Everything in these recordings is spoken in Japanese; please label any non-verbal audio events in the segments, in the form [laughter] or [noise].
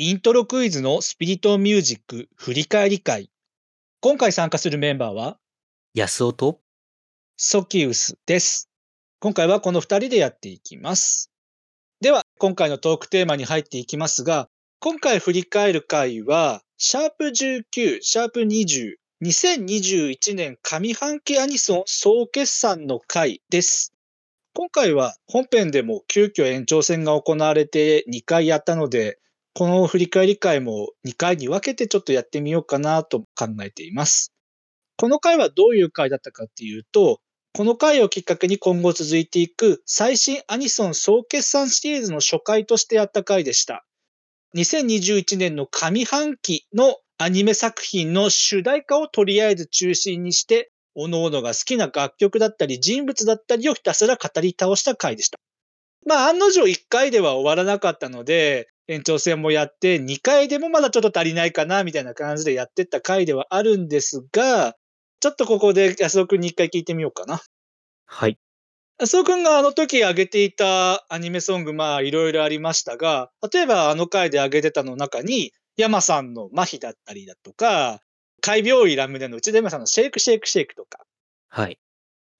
イントロクイズのスピリットミュージック振り返り会。今回参加するメンバーは、安尾と？ソキウスです。今回はこの二人でやっていきます。では、今回のトークテーマに入っていきますが、今回振り返る回は、シャープ19、シャープ20、2021年上半期アニソン総決算の回です。今回は本編でも急遽延長戦が行われて2回やったので、この振り返り会も2回に分けてちょっとやってみようかなと考えています。この回はどういう回だったかっていうと、この回をきっかけに今後続いていく最新アニソン総決算シリーズの初回としてやった回でした。2021年の上半期のアニメ作品の主題歌をとりあえず中心にして、各々が好きな楽曲だったり人物だったりをひたすら語り倒した回でした。まあ案の定1回では終わらなかったので、延長戦もやって2回でもまだちょっと足りないかなみたいな感じでやってった回ではあるんですが、ちょっとここで安尾くんに一回聞いてみようかな。はい。安尾くんがあの時上げていたアニメソング、まあいろいろありましたが、例えばあの回で上げてたの中に、山さんの麻痺だったりだとか、海病医ラムネの内田山さんのシェイクシェイクシェイクとか、はい。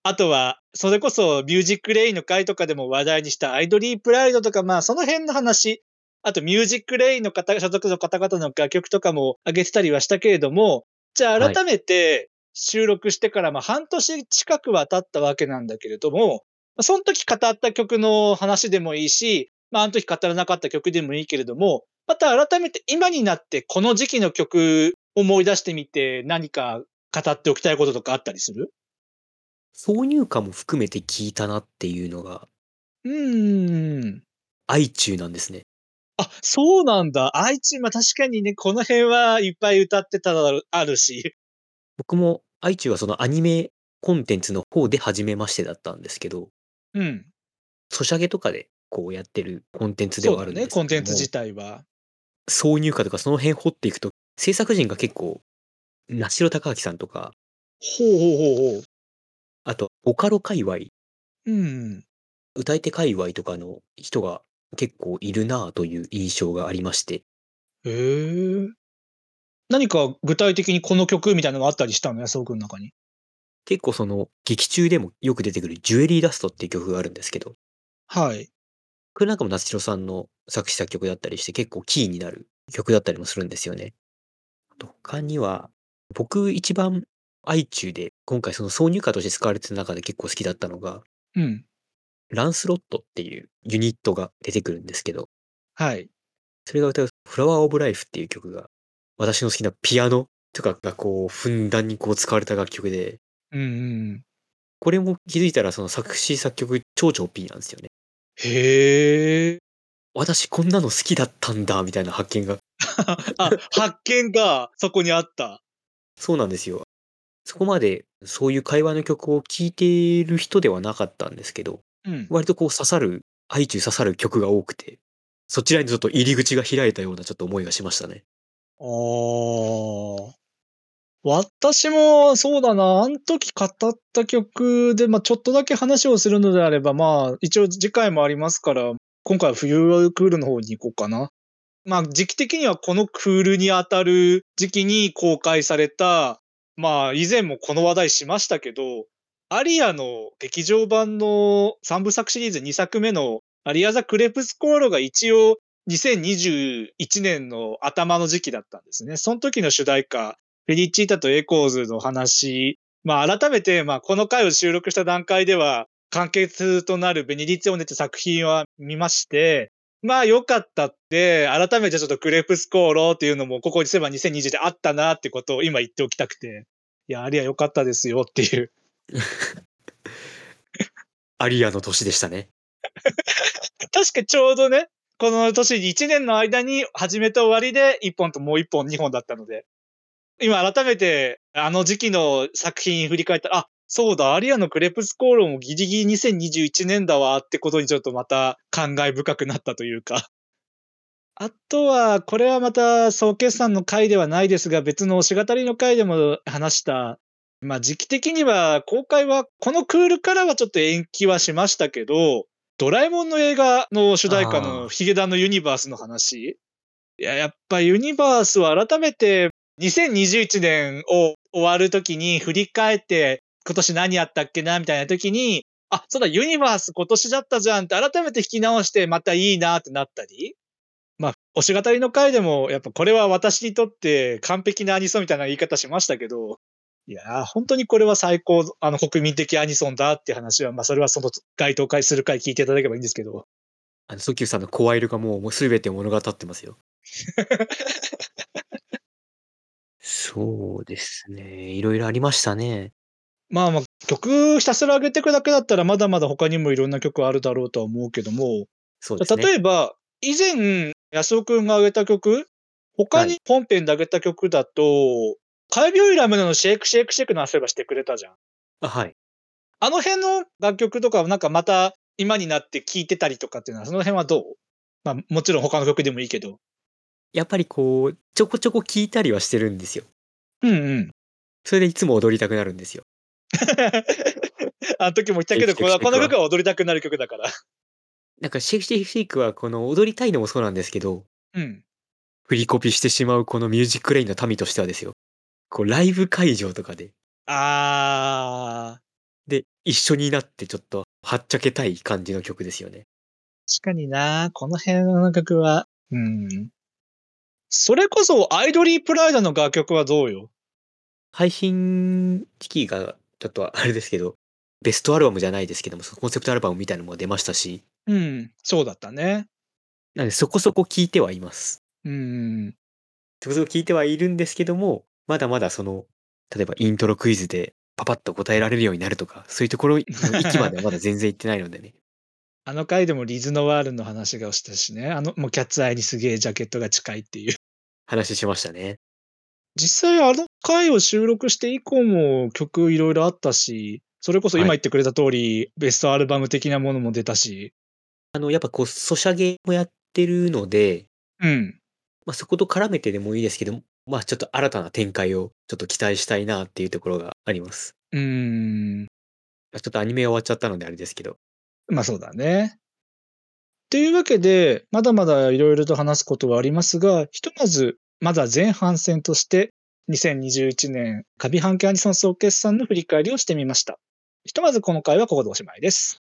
あとは、それこそミュージックレインの回とかでも話題にしたアイドリープライドとか、まあその辺の話、あとミュージックレインの方、所属の方々の楽曲とかも上げてたりはしたけれども、じゃあ改めて収録してからまあ半年近くは経ったわけなんだけれども、その時語った曲の話でもいいし、まああの時語らなかった曲でもいいけれども、また改めて今になってこの時期の曲思い出してみて何か語っておきたいこととかあったりする？挿入歌も含めて聞いたなっていうのが、うーん。愛中なんですね。あ、そうなんだ。愛知、まあ確かにね、この辺はいっぱい歌ってたのあるし。僕も愛中はそのアニメコンテンツの方で初めましてだったんですけど、うん。ソシャゲとかでこうやってるコンテンツではあるんですけどもコンテンツ自体は。挿入歌とかその辺掘っていくと、制作陣が結構、那城隆明さんとか、ほうほうほうほう。あと、ボカロ界隈、うん。歌い手界隈とかの人が結構いるなぁという印象がありまして、へえ。何か具体的にこの曲みたいなのがあったりしたの？安尾くんの中に。結構その劇中でもよく出てくるジュエリーダストっていう曲があるんですけど、はい。これなんかも夏代さんの作詞作曲だったりして結構キーになる曲だったりもするんですよね。他には、僕一番愛中で今回その挿入歌として使われてる中で結構好きだったのが、うん。ランスロットっていうユニットが出てくるんですけど、はい。それが歌うフラワーオブライフっていう曲が、私の好きなピアノとかがこう、ふんだんにこう使われた楽曲で、うんうん。これも気づいたらその作詞作曲超超 P なんですよね。へえ。私こんなの好きだったんだみたいな発見が。[laughs] あ、発見がそこにあった。そうなんですよ。そこまでそういう会話の曲を聴いている人ではなかったんですけど、うん。割とこう刺さる、愛中刺さる曲が多くて、そちらにちょっと入り口が開いたようなちょっと思いがしましたね。ああ。私もそうだな、あの時語った曲で、まあちょっとだけ話をするのであれば、まあ一応次回もありますから、今回は冬クールの方に行こうかな。まあ時期的にはこのクールに当たる時期に公開された、まあ以前もこの話題しましたけど、アリアの劇場版の3部作シリーズ2作目のアリアザ・クレプスコーロが一応2021年の頭の時期だったんですね。その時の主題歌、フェリチータとエコーズの話、まあ改めて、まあこの回を収録した段階では、完結となるベネディツィオーネって作品は見まして、まあ良かったって、改めてちょっとクレプスコーロっていうのも、ここにすれば2020であったなってことを今言っておきたくて、いや、ありゃ良かったですよっていう。[laughs] アリアの年でしたね。確かちょうどね、この年に1年の間に始めと終わりで1本ともう1本2本だったので、今改めてあの時期の作品振り返ったら、あ、そうだ、アリアのクレプスコーロもギリギリ2021年だわってことにちょっとまた感慨深くなったというか。あとは、これはまた総決算の回ではないですが、別の推し語りの回でも話した、まあ時期的には公開はこのクールからはちょっと延期はしましたけど、ドラえもんの映画の主題歌のヒゲダンのユニバースの話。いや、やっぱユニバースは改めて2021年を終わるときに振り返って、今年何やったっけなみたいなときに、あ、そうだ、ユニバース今年だったじゃんって改めて引き直してまたいいなってなったり。まあ、推し語りの回でも、やっぱこれは私にとって完璧なアニソンみたいな言い方しましたけど、いやー、本当にこれは最高、あの、国民的アニソンだって話は、まあ、それはその該当会する回聞いていただければいいんですけど。あの、ソキューさんの声色がもう、もう全て物語ってますよ。[laughs] そうですね。いろいろありましたね。まあまあ、曲ひたすら上げていくだけだったら、まだまだ他にもいろんな曲あるだろうとは思うけども、そうですね。例えば、以前、安尾くんが上げた曲、他に本編で上げた曲だと、カイビオイラムネのシェイクシェイクシェイクの遊ばしてくれたじゃん。あ、はい。あの辺の楽曲とかはなんかまた今になって聴いてたりとかっていうのは、その辺はどう？まあもちろん他の曲でもいいけど。やっぱりこう、ちょこちょこ聞いたりはしてるんですよ。うんうん。それでいつも踊りたくなるんですよ。[laughs] あの時も言ったけど、このこの曲は踊りたくなる曲だから。なんかシェイクシェイクシェイクはこの踊りたいのもそうなんですけど、うん。振りコピしてしまうこのミュージックレインの民としてはですよ。こうライブ会場とかで、あで、一緒になってちょっとはっちゃけたい感じの曲ですよね。ー、確かになこの辺の曲は、うん。それこそ、アイドリープライドの楽曲はどうよ？配信時期がちょっとあれですけど、ベストアルバムじゃないですけども、そのコンセプトアルバムみたいなのも出ましたし、うん。そうだったね。なのでそこそこ聞いてはいます。うん。そこそこ聞いてはいるんですけども、まだまだその、例えばイントロクイズでパパッと答えられるようになるとか、そういうところの域までは [laughs] まだ全然行ってないのでね。あの回でもリズノワールの話がしたしね。あの、もうキャッツアイにすげえジャケットが近いっていう。話しましたね。実際あの回を収録して以降も曲いろいろあったし、それこそ今はい言ってくれた通り、ベストアルバム的なものも出たし。あの、やっぱこう、ソシャゲもやってるので、うん。まあ、そこと絡めてでもいいですけど、まあちょっと新たな展開をちょっと期待したいなっていうところがあります。うーん。まあちょっとアニメ終わっちゃったのであれですけど。まあそうだね。というわけで、まだまだいろいろと話すことはありますが、ひとまず、まだ前半戦として、2021年上半期アニソン総決算の振り返りをしてみました。ひとまずこの回はここでおしまいです。